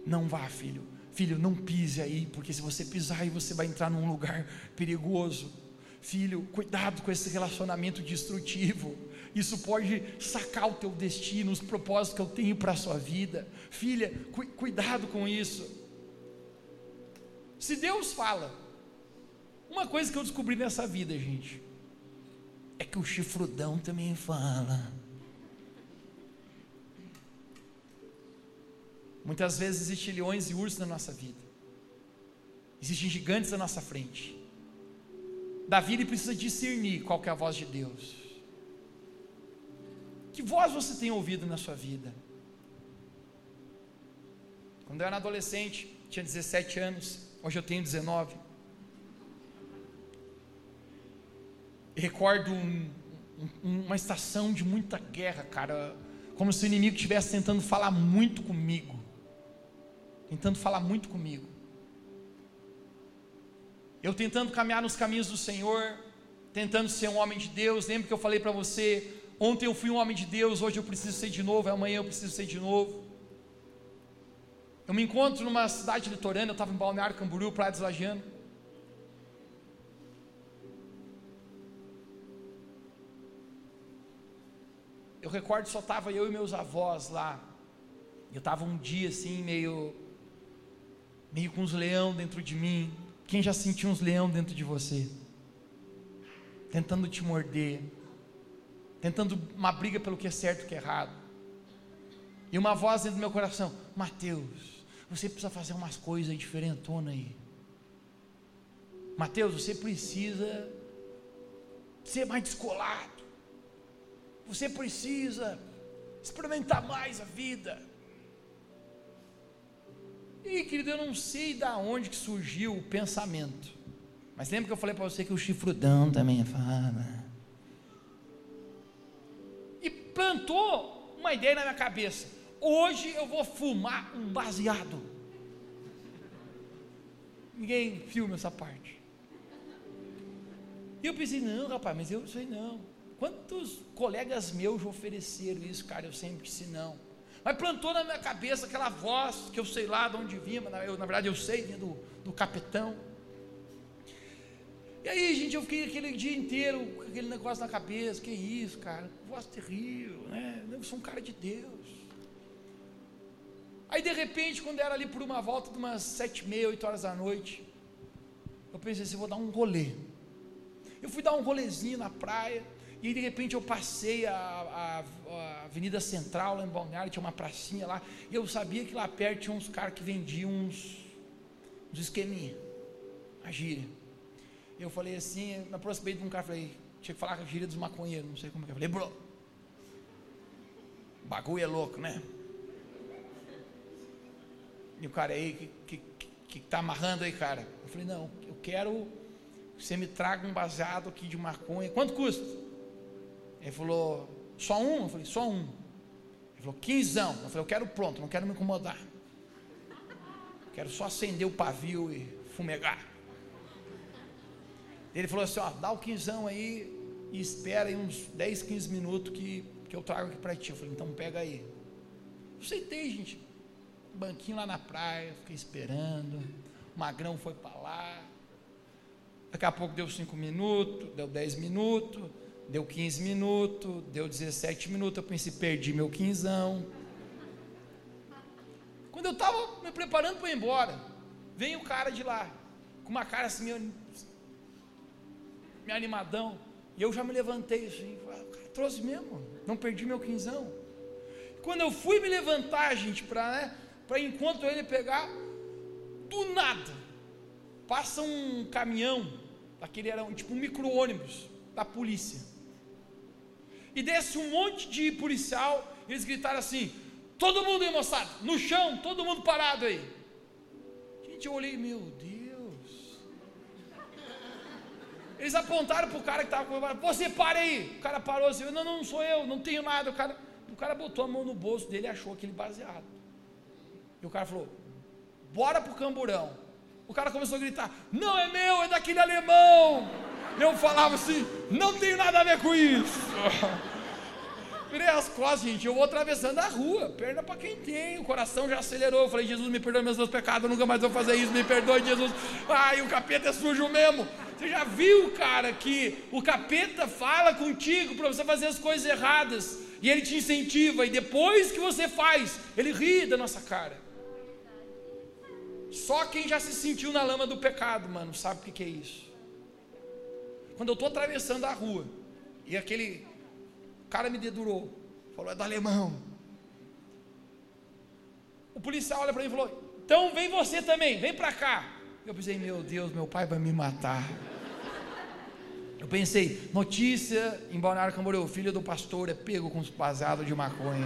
não vá, filho Filho, não pise aí, porque se você pisar aí, você vai entrar num lugar perigoso. Filho, cuidado com esse relacionamento destrutivo. Isso pode sacar o teu destino, os propósitos que eu tenho para a sua vida. Filha, cu cuidado com isso. Se Deus fala, uma coisa que eu descobri nessa vida, gente, é que o chifrudão também fala. Muitas vezes existem leões e ursos na nossa vida. Existem gigantes à nossa frente. Davi ele precisa discernir qual é a voz de Deus. Que voz você tem ouvido na sua vida? Quando eu era adolescente, tinha 17 anos, hoje eu tenho 19. Eu recordo um, um, uma estação de muita guerra, cara, como se o inimigo estivesse tentando falar muito comigo tentando falar muito comigo. Eu tentando caminhar nos caminhos do Senhor, tentando ser um homem de Deus. Lembra que eu falei para você, ontem eu fui um homem de Deus, hoje eu preciso ser de novo, amanhã eu preciso ser de novo. Eu me encontro numa cidade litorânea, eu estava em Balneário Camboriú, Praia dos Lagiano. Eu recordo só estava eu e meus avós lá. Eu estava um dia assim, meio meio com uns leão dentro de mim. Quem já sentiu uns leão dentro de você? Tentando te morder, tentando uma briga pelo que é certo e o que é errado. E uma voz dentro do meu coração: Mateus, você precisa fazer umas coisas diferentonas aí. Mateus, você precisa ser mais descolado. Você precisa experimentar mais a vida. E querido, eu não sei da onde que surgiu o pensamento. Mas lembra que eu falei para você que o chifrudão também fala. E plantou uma ideia na minha cabeça. Hoje eu vou fumar um baseado. Ninguém filma essa parte. E eu pensei, não, rapaz, mas eu sei não. Quantos colegas meus ofereceram isso, cara? Eu sempre disse não. Mas plantou na minha cabeça aquela voz que eu sei lá de onde vinha, mas eu, na verdade eu sei, vinha do, do capitão. E aí, gente, eu fiquei aquele dia inteiro com aquele negócio na cabeça, que isso, cara, voz terrível, né? Eu sou um cara de Deus. Aí de repente, quando era ali por uma volta de umas sete e meia, oito horas da noite, eu pensei assim, vou dar um rolê. Eu fui dar um rolezinho na praia, e de repente eu passei a, a, a, Avenida Central lá em Balneário, tinha uma pracinha lá, e eu sabia que lá perto tinha uns caras que vendiam uns, uns esqueminha, a gíria. Eu falei assim, me aproximei de um cara, falei, tinha que falar com a gíria dos maconheiros, não sei como é que eu falei, bro, bagulho é louco, né? E o cara aí, que, que, que tá amarrando aí, cara? Eu falei, não, eu quero que você me traga um baseado aqui de maconha. Quanto custa? Ele falou, só um? Eu falei, só um. Ele falou, quinzão. Eu falei, eu quero pronto, não quero me incomodar. Quero só acender o pavio e fumegar. Ele falou assim, ó, dá o quinzão aí e espera aí uns 10, 15 minutos que, que eu trago aqui para ti. Eu falei, então pega aí. Eu aceitei, gente banquinho lá na praia, fiquei esperando. O magrão foi para lá. Daqui a pouco deu 5 minutos, deu 10 minutos, deu 15 minutos, deu 17 minutos. Eu pensei, perdi meu quinzão. Quando eu estava me preparando para ir embora, vem o cara de lá, com uma cara assim, meio, meio animadão. E eu já me levantei assim, o cara trouxe mesmo, não perdi meu quinzão. Quando eu fui me levantar, gente, para né, enquanto ele pegar, do nada, passa um caminhão, aquele era um, tipo um micro-ônibus da polícia, e desce um monte de policial, eles gritaram assim: todo mundo aí, moçada, no chão, todo mundo parado aí. Gente, eu olhei, meu Deus. Eles apontaram para o cara que estava com você para aí. O cara parou assim, não, não sou eu, não tenho nada. O cara, o cara botou a mão no bolso dele e achou aquele baseado. E o cara falou: bora pro camburão. O cara começou a gritar: não é meu, é daquele alemão. Eu falava assim: não tenho nada a ver com isso. Virei as costas, gente. Eu vou atravessando a rua, perna para quem tem. O coração já acelerou. Eu falei: Jesus, me perdoe meus pecados, eu nunca mais vou fazer isso. Me perdoe, Jesus. Ai, o capeta é sujo mesmo. Você já viu, cara, que o capeta fala contigo para você fazer as coisas erradas e ele te incentiva, e depois que você faz, ele ri da nossa cara. Só quem já se sentiu na lama do pecado, mano, sabe o que, é isso. Quando eu estou atravessando a rua e aquele cara me dedurou, falou: é do alemão. O policial olha para mim e falou: então vem você também, vem para cá. Eu pensei: meu Deus, meu pai vai me matar. Eu pensei: notícia em Balneário Camboriú: o filho do pastor é pego com baseado de maconha.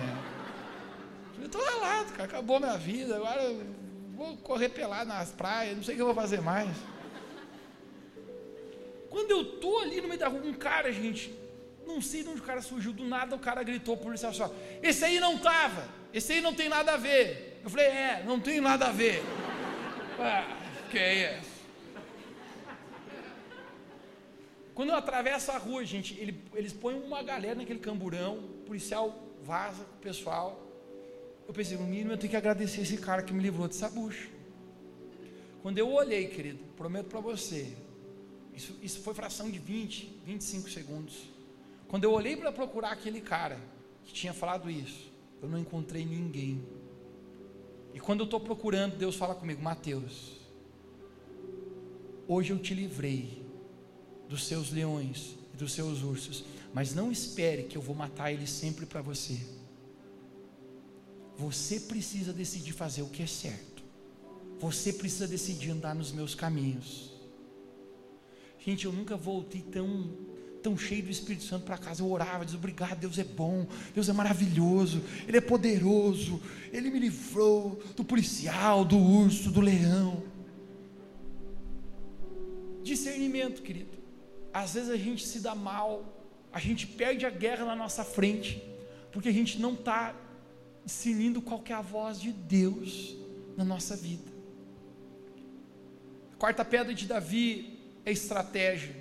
Eu estou ralado, cara, acabou minha vida. Agora vou correr pelado nas praias, não sei o que eu vou fazer mais. Quando eu tô ali no meio da rua, um cara, gente, não sei de onde o cara surgiu, do nada o cara gritou por policial só, esse aí não tava, esse aí não tem nada a ver. Eu falei, é, não tem nada a ver. Ah, que é isso? Quando eu atravesso a rua, gente, ele, eles põem uma galera naquele camburão, o policial vaza o pessoal, eu pensei, no mínimo eu tenho que agradecer esse cara que me livrou dessa bucha. Quando eu olhei, querido, prometo para você, isso, isso foi fração de 20, 25 segundos. Quando eu olhei para procurar aquele cara que tinha falado isso, eu não encontrei ninguém. E quando eu estou procurando, Deus fala comigo, Mateus, hoje eu te livrei dos seus leões e dos seus ursos, mas não espere que eu vou matar eles sempre para você. Você precisa decidir fazer o que é certo. Você precisa decidir andar nos meus caminhos. Gente, eu nunca voltei tão tão cheio do Espírito Santo para casa. Eu orava, dizia: Obrigado, Deus é bom, Deus é maravilhoso, Ele é poderoso, Ele me livrou do policial, do urso, do leão. Discernimento, querido. Às vezes a gente se dá mal, a gente perde a guerra na nossa frente, porque a gente não está discernindo qual é a voz de Deus na nossa vida. A quarta pedra de Davi é estratégia.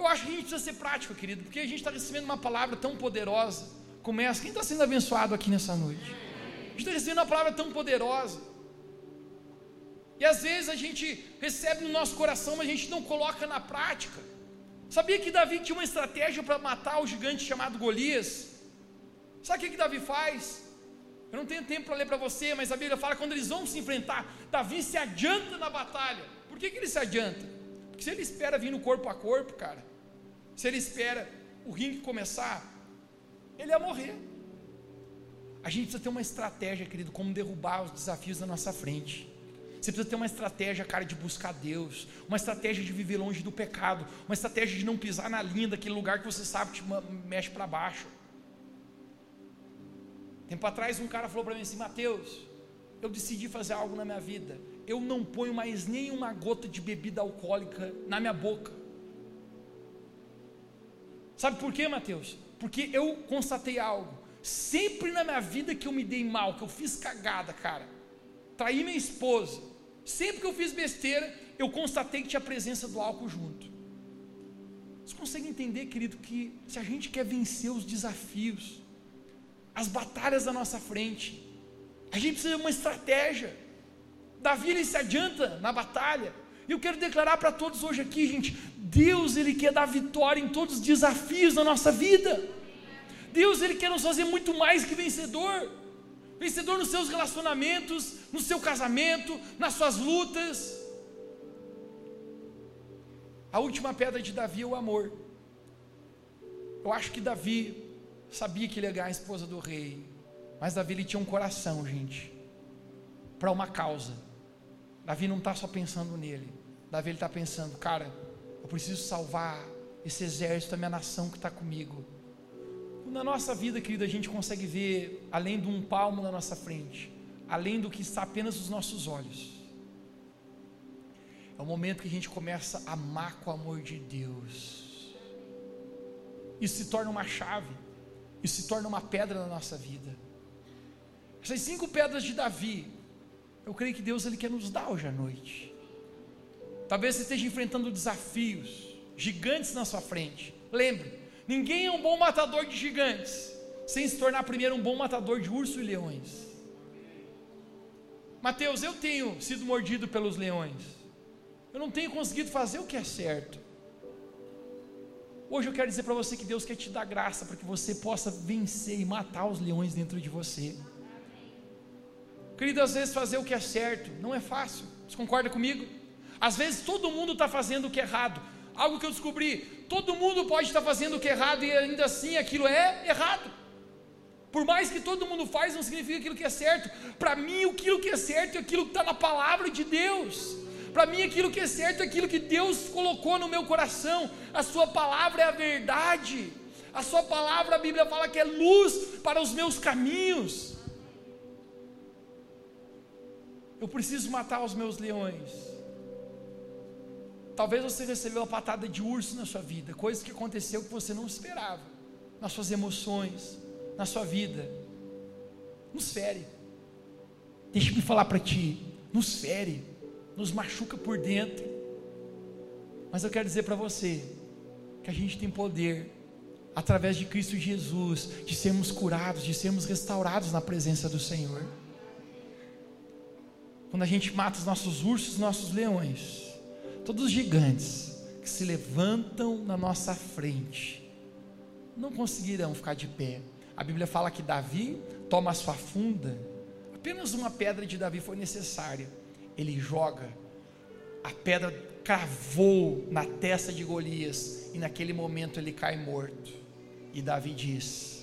Eu acho que a gente precisa ser prático, querido, porque a gente está recebendo uma palavra tão poderosa como essa. Quem está sendo abençoado aqui nessa noite? A gente está recebendo uma palavra tão poderosa. E às vezes a gente recebe no nosso coração, mas a gente não coloca na prática. Sabia que Davi tinha uma estratégia para matar o gigante chamado Golias? Sabe o que, que Davi faz? Eu não tenho tempo para ler para você, mas a Bíblia fala que quando eles vão se enfrentar, Davi se adianta na batalha. Por que, que ele se adianta? Porque se ele espera vir no corpo a corpo, cara, se ele espera o ringue começar, ele ia morrer. A gente precisa ter uma estratégia, querido, como derrubar os desafios da nossa frente. Você precisa ter uma estratégia, cara, de buscar Deus, uma estratégia de viver longe do pecado, uma estratégia de não pisar na linha daquele lugar que você sabe que te mexe para baixo. Tempo atrás um cara falou para mim assim, Mateus, eu decidi fazer algo na minha vida. Eu não ponho mais nenhuma gota de bebida alcoólica na minha boca. Sabe por quê, Mateus? Porque eu constatei algo. Sempre na minha vida que eu me dei mal, que eu fiz cagada, cara, traí minha esposa, sempre que eu fiz besteira, eu constatei que tinha a presença do álcool junto. Você consegue entender, querido, que se a gente quer vencer os desafios, as batalhas da nossa frente. A gente precisa de uma estratégia. Davi ele se adianta na batalha. Eu quero declarar para todos hoje aqui, gente, Deus ele quer dar vitória em todos os desafios da nossa vida. Deus ele quer nos fazer muito mais que vencedor. Vencedor nos seus relacionamentos, no seu casamento, nas suas lutas. A última pedra de Davi é o amor. Eu acho que Davi sabia que ele ia ganhar a esposa do rei, mas Davi ele tinha um coração, gente, para uma causa. Davi não está só pensando nele, Davi está pensando, cara, eu preciso salvar esse exército, a minha nação que está comigo. Na nossa vida, querida, a gente consegue ver além de um palmo na nossa frente, além do que está apenas nos nossos olhos. É o momento que a gente começa a amar com o amor de Deus. Isso se torna uma chave. Isso se torna uma pedra na nossa vida. Essas cinco pedras de Davi, eu creio que Deus ele quer nos dar hoje à noite. Talvez você esteja enfrentando desafios gigantes na sua frente. Lembre, ninguém é um bom matador de gigantes sem se tornar primeiro um bom matador de ursos e leões. Mateus, eu tenho sido mordido pelos leões. Eu não tenho conseguido fazer o que é certo. Hoje eu quero dizer para você que Deus quer te dar graça para que você possa vencer e matar os leões dentro de você. Querido, às vezes fazer o que é certo não é fácil. Você concorda comigo? Às vezes todo mundo está fazendo o que é errado. Algo que eu descobri: todo mundo pode estar fazendo o que é errado e ainda assim aquilo é errado. Por mais que todo mundo faz, não significa aquilo que é certo. Para mim, aquilo que é certo é aquilo que está na palavra de Deus. Para mim, aquilo que é certo é aquilo que Deus colocou no meu coração. A Sua palavra é a verdade. A Sua palavra, a Bíblia fala que é luz para os meus caminhos. Eu preciso matar os meus leões. Talvez você recebeu uma patada de urso na sua vida, coisa que aconteceu que você não esperava, nas suas emoções, na sua vida. Nos fere. Deixa-me falar para ti, nos fere nos machuca por dentro. Mas eu quero dizer para você que a gente tem poder, através de Cristo Jesus, de sermos curados, de sermos restaurados na presença do Senhor. Quando a gente mata os nossos ursos, nossos leões, todos os gigantes que se levantam na nossa frente, não conseguirão ficar de pé. A Bíblia fala que Davi toma a sua funda, apenas uma pedra de Davi foi necessária ele joga, a pedra cravou na testa de Golias, e naquele momento ele cai morto. E Davi diz: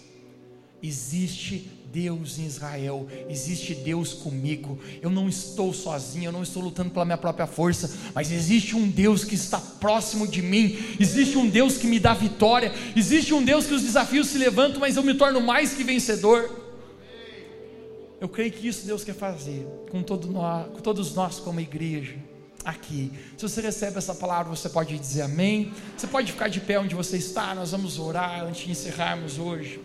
Existe Deus em Israel, existe Deus comigo. Eu não estou sozinho, eu não estou lutando pela minha própria força, mas existe um Deus que está próximo de mim, existe um Deus que me dá vitória, existe um Deus que os desafios se levantam, mas eu me torno mais que vencedor. Eu creio que isso Deus quer fazer com, todo nós, com todos nós como igreja aqui. Se você recebe essa palavra, você pode dizer amém. Você pode ficar de pé onde você está, nós vamos orar antes de encerrarmos hoje.